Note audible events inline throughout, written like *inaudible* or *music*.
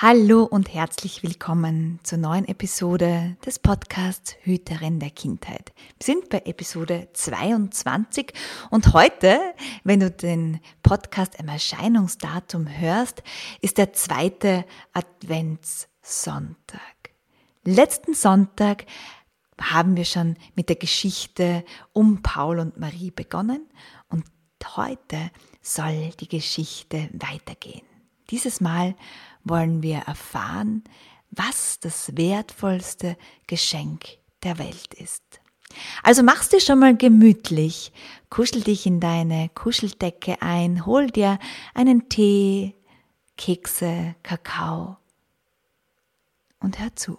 Hallo und herzlich willkommen zur neuen Episode des Podcasts Hüterin der Kindheit. Wir sind bei Episode 22 und heute, wenn du den Podcast im Erscheinungsdatum hörst, ist der zweite Adventssonntag. Letzten Sonntag haben wir schon mit der Geschichte um Paul und Marie begonnen und heute soll die Geschichte weitergehen. Dieses Mal wollen wir erfahren, was das wertvollste Geschenk der Welt ist. Also machst dir schon mal gemütlich, kuschel dich in deine Kuscheldecke ein, hol dir einen Tee, Kekse, Kakao und hör zu.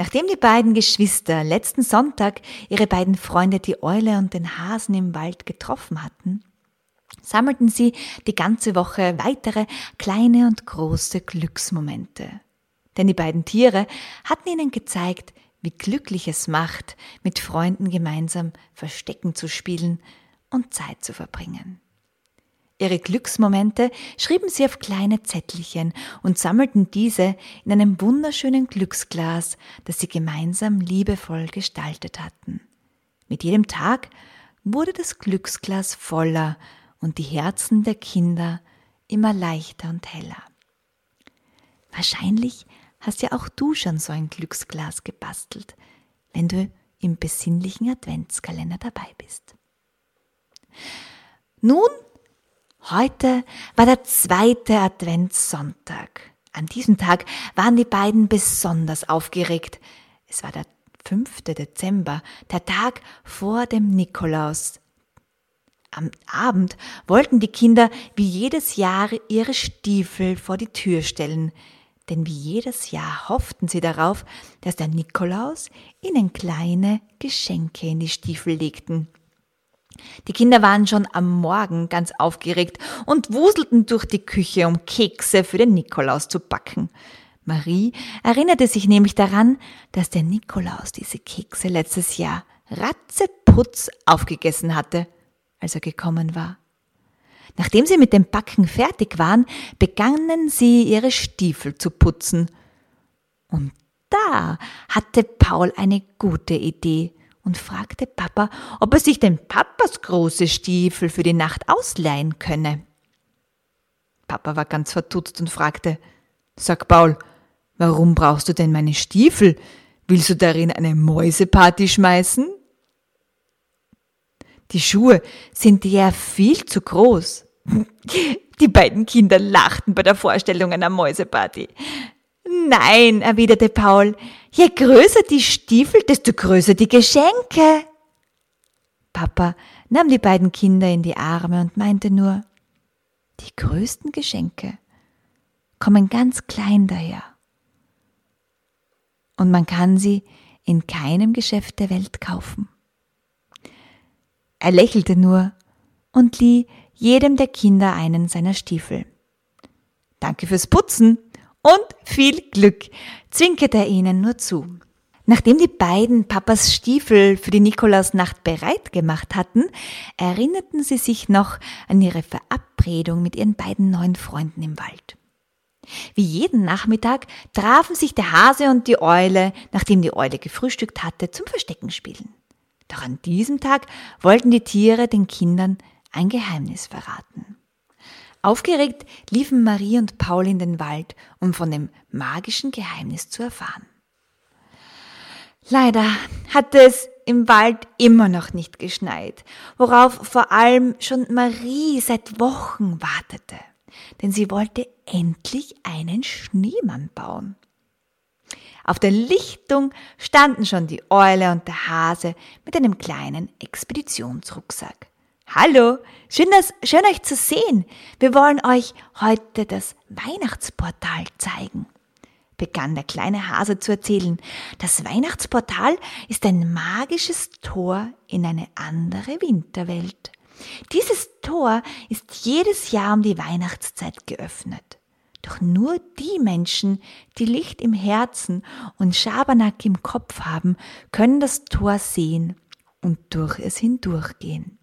Nachdem die beiden Geschwister letzten Sonntag ihre beiden Freunde die Eule und den Hasen im Wald getroffen hatten, sammelten sie die ganze Woche weitere kleine und große Glücksmomente. Denn die beiden Tiere hatten ihnen gezeigt, wie glücklich es macht, mit Freunden gemeinsam Verstecken zu spielen und Zeit zu verbringen. Ihre Glücksmomente schrieben sie auf kleine Zettelchen und sammelten diese in einem wunderschönen Glücksglas, das sie gemeinsam liebevoll gestaltet hatten. Mit jedem Tag wurde das Glücksglas voller und die Herzen der Kinder immer leichter und heller. Wahrscheinlich hast ja auch du schon so ein Glücksglas gebastelt, wenn du im besinnlichen Adventskalender dabei bist. Nun Heute war der zweite Adventssonntag. An diesem Tag waren die beiden besonders aufgeregt. Es war der 5. Dezember, der Tag vor dem Nikolaus. Am Abend wollten die Kinder wie jedes Jahr ihre Stiefel vor die Tür stellen, denn wie jedes Jahr hofften sie darauf, dass der Nikolaus ihnen kleine Geschenke in die Stiefel legten. Die Kinder waren schon am Morgen ganz aufgeregt und wuselten durch die Küche, um Kekse für den Nikolaus zu backen. Marie erinnerte sich nämlich daran, dass der Nikolaus diese Kekse letztes Jahr ratzeputz aufgegessen hatte, als er gekommen war. Nachdem sie mit dem Backen fertig waren, begannen sie ihre Stiefel zu putzen. Und da hatte Paul eine gute Idee und fragte Papa, ob er sich den Papas große Stiefel für die Nacht ausleihen könne. Papa war ganz verdutzt und fragte, Sag Paul, warum brauchst du denn meine Stiefel? Willst du darin eine Mäuseparty schmeißen? Die Schuhe sind ja viel zu groß. *laughs* Die beiden Kinder lachten bei der Vorstellung einer Mäuseparty. Nein, erwiderte Paul, je größer die Stiefel, desto größer die Geschenke. Papa nahm die beiden Kinder in die Arme und meinte nur, die größten Geschenke kommen ganz klein daher. Und man kann sie in keinem Geschäft der Welt kaufen. Er lächelte nur und lieh jedem der Kinder einen seiner Stiefel. Danke fürs Putzen, und viel Glück, zwinkerte er ihnen nur zu. Nachdem die beiden Papas Stiefel für die Nikolausnacht bereit gemacht hatten, erinnerten sie sich noch an ihre Verabredung mit ihren beiden neuen Freunden im Wald. Wie jeden Nachmittag trafen sich der Hase und die Eule, nachdem die Eule gefrühstückt hatte, zum Versteckenspielen. Doch an diesem Tag wollten die Tiere den Kindern ein Geheimnis verraten. Aufgeregt liefen Marie und Paul in den Wald, um von dem magischen Geheimnis zu erfahren. Leider hatte es im Wald immer noch nicht geschneit, worauf vor allem schon Marie seit Wochen wartete, denn sie wollte endlich einen Schneemann bauen. Auf der Lichtung standen schon die Eule und der Hase mit einem kleinen Expeditionsrucksack. Hallo, schön, dass, schön euch zu sehen. Wir wollen euch heute das Weihnachtsportal zeigen begann der kleine Hase zu erzählen. Das Weihnachtsportal ist ein magisches Tor in eine andere Winterwelt. Dieses Tor ist jedes Jahr um die Weihnachtszeit geöffnet. Doch nur die Menschen, die Licht im Herzen und Schabernack im Kopf haben, können das Tor sehen und durch es hindurchgehen.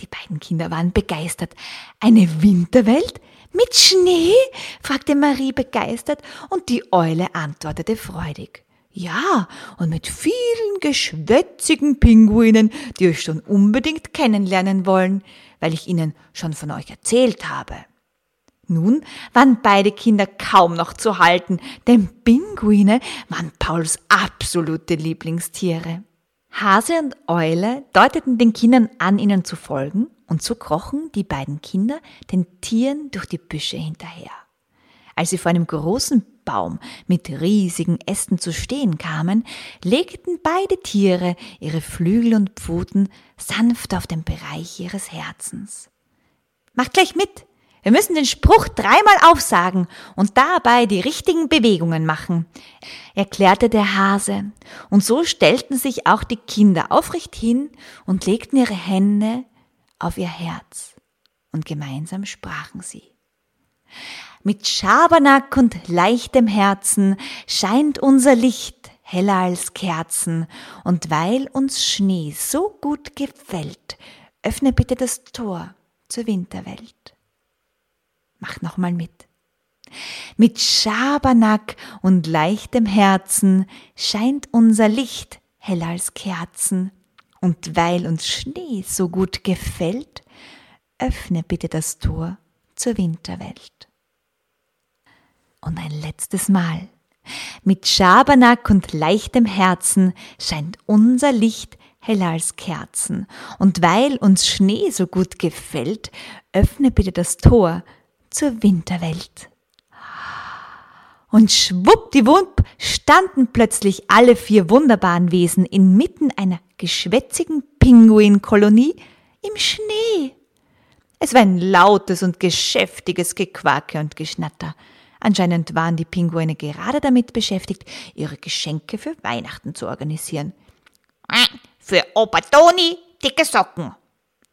Die beiden Kinder waren begeistert. Eine Winterwelt? Mit Schnee? fragte Marie begeistert und die Eule antwortete freudig. Ja, und mit vielen geschwätzigen Pinguinen, die euch schon unbedingt kennenlernen wollen, weil ich ihnen schon von euch erzählt habe. Nun waren beide Kinder kaum noch zu halten, denn Pinguine waren Pauls absolute Lieblingstiere. Hase und Eule deuteten den Kindern an, ihnen zu folgen, und so krochen die beiden Kinder den Tieren durch die Büsche hinterher. Als sie vor einem großen Baum mit riesigen Ästen zu stehen kamen, legten beide Tiere ihre Flügel und Pfoten sanft auf den Bereich ihres Herzens. Macht gleich mit, wir müssen den Spruch dreimal aufsagen und dabei die richtigen Bewegungen machen, erklärte der Hase. Und so stellten sich auch die Kinder aufrecht hin und legten ihre Hände auf ihr Herz. Und gemeinsam sprachen sie. Mit Schabernack und leichtem Herzen scheint unser Licht heller als Kerzen, und weil uns Schnee so gut gefällt, öffne bitte das Tor zur Winterwelt. Mach nochmal mit. Mit Schabernack und leichtem Herzen scheint unser Licht heller als Kerzen. Und weil uns Schnee so gut gefällt, öffne bitte das Tor zur Winterwelt. Und ein letztes Mal. Mit Schabernack und leichtem Herzen scheint unser Licht heller als Kerzen. Und weil uns Schnee so gut gefällt, öffne bitte das Tor zur Winterwelt. Und schwuppdiwupp standen plötzlich alle vier wunderbaren Wesen inmitten einer geschwätzigen Pinguinkolonie im Schnee. Es war ein lautes und geschäftiges Gequake und Geschnatter. Anscheinend waren die Pinguine gerade damit beschäftigt, ihre Geschenke für Weihnachten zu organisieren. Für Opa Toni dicke Socken.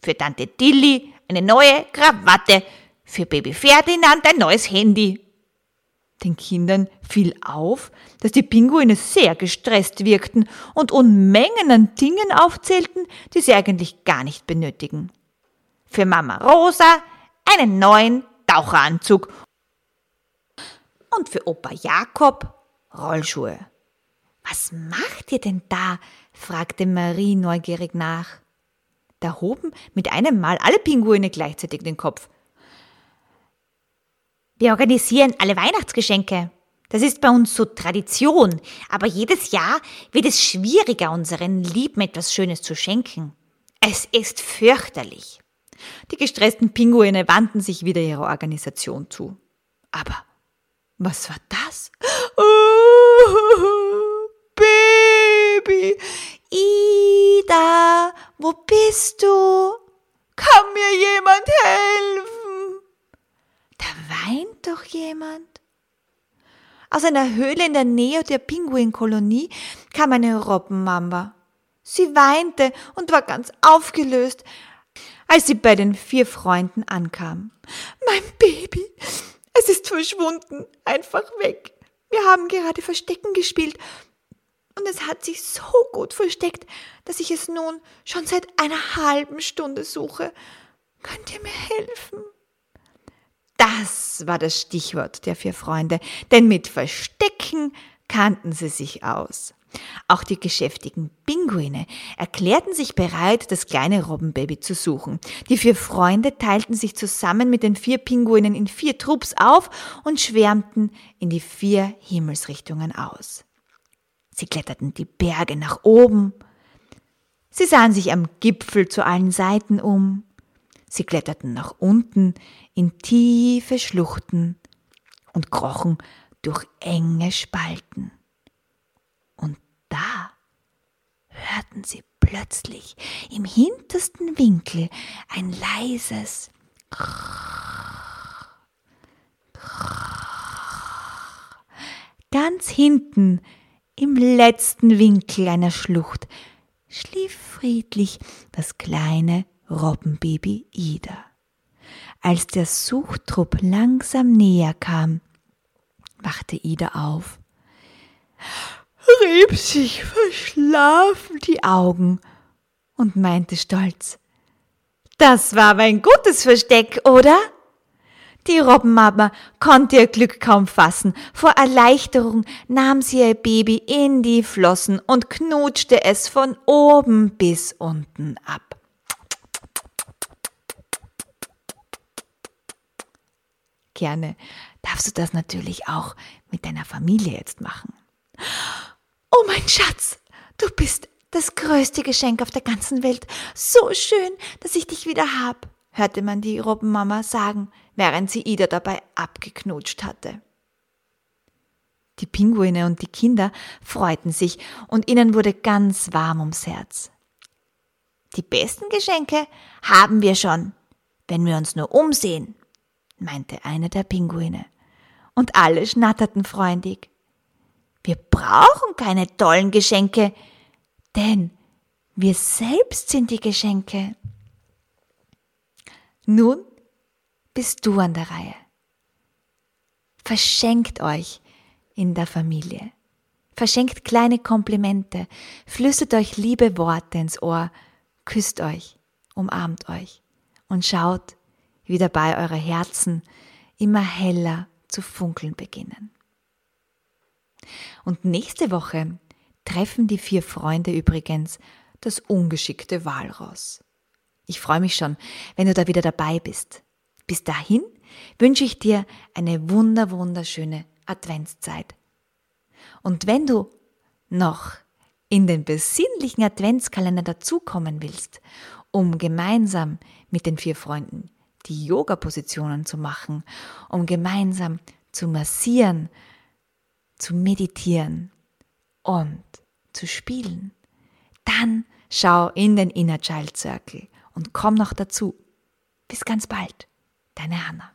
Für Tante Tilly eine neue Krawatte für Baby Ferdinand ein neues Handy. Den Kindern fiel auf, dass die Pinguine sehr gestresst wirkten und Unmengen an Dingen aufzählten, die sie eigentlich gar nicht benötigen. Für Mama Rosa einen neuen Taucheranzug und für Opa Jakob Rollschuhe. Was macht ihr denn da? fragte Marie neugierig nach. Da hoben mit einem Mal alle Pinguine gleichzeitig den Kopf. Wir organisieren alle Weihnachtsgeschenke. Das ist bei uns so Tradition, aber jedes Jahr wird es schwieriger, unseren Lieben etwas Schönes zu schenken. Es ist fürchterlich. Die gestressten Pinguine wandten sich wieder ihrer Organisation zu. Aber was war das? Oh, *laughs* Baby, Ida, wo bist du? Kann mir jemand helfen? Weint doch jemand? Aus einer Höhle in der Nähe der Pinguinkolonie kam eine Robbenmamba. Sie weinte und war ganz aufgelöst, als sie bei den vier Freunden ankam. Mein Baby, es ist verschwunden, einfach weg. Wir haben gerade Verstecken gespielt und es hat sich so gut versteckt, dass ich es nun schon seit einer halben Stunde suche. Könnt ihr mir helfen? Das war das Stichwort der vier Freunde, denn mit Verstecken kannten sie sich aus. Auch die geschäftigen Pinguine erklärten sich bereit, das kleine Robbenbaby zu suchen. Die vier Freunde teilten sich zusammen mit den vier Pinguinen in vier Trupps auf und schwärmten in die vier Himmelsrichtungen aus. Sie kletterten die Berge nach oben. Sie sahen sich am Gipfel zu allen Seiten um. Sie kletterten nach unten in tiefe Schluchten und krochen durch enge Spalten. Und da hörten sie plötzlich im hintersten Winkel ein leises Ganz hinten, im letzten Winkel einer Schlucht, schlief friedlich das kleine Robbenbaby Ida. Als der Suchtrupp langsam näher kam, wachte Ida auf, rieb sich verschlafen die Augen und meinte stolz, das war mein gutes Versteck, oder? Die Robbenmama konnte ihr Glück kaum fassen. Vor Erleichterung nahm sie ihr Baby in die Flossen und knutschte es von oben bis unten ab. Gerne darfst du das natürlich auch mit deiner Familie jetzt machen. Oh mein Schatz, du bist das größte Geschenk auf der ganzen Welt. So schön, dass ich dich wieder hab, hörte man die Robbenmama sagen, während sie Ida dabei abgeknutscht hatte. Die Pinguine und die Kinder freuten sich und ihnen wurde ganz warm ums Herz. Die besten Geschenke haben wir schon, wenn wir uns nur umsehen, meinte einer der Pinguine. Und alle schnatterten freundlich. Wir brauchen keine tollen Geschenke, denn wir selbst sind die Geschenke. Nun bist du an der Reihe. Verschenkt euch in der Familie. Verschenkt kleine Komplimente, flüstert euch liebe Worte ins Ohr, küsst euch, umarmt euch und schaut, wie dabei eure Herzen immer heller zu funkeln beginnen. Und nächste Woche treffen die vier Freunde übrigens das ungeschickte Walross. Ich freue mich schon, wenn du da wieder dabei bist. Bis dahin wünsche ich dir eine wunder, wunderschöne Adventszeit. Und wenn du noch in den besinnlichen Adventskalender dazukommen willst, um gemeinsam mit den vier Freunden die Yoga-Positionen zu machen, um gemeinsam zu massieren, zu meditieren und zu spielen, dann schau in den Inner Child Circle und komm noch dazu. Bis ganz bald, deine Hanna.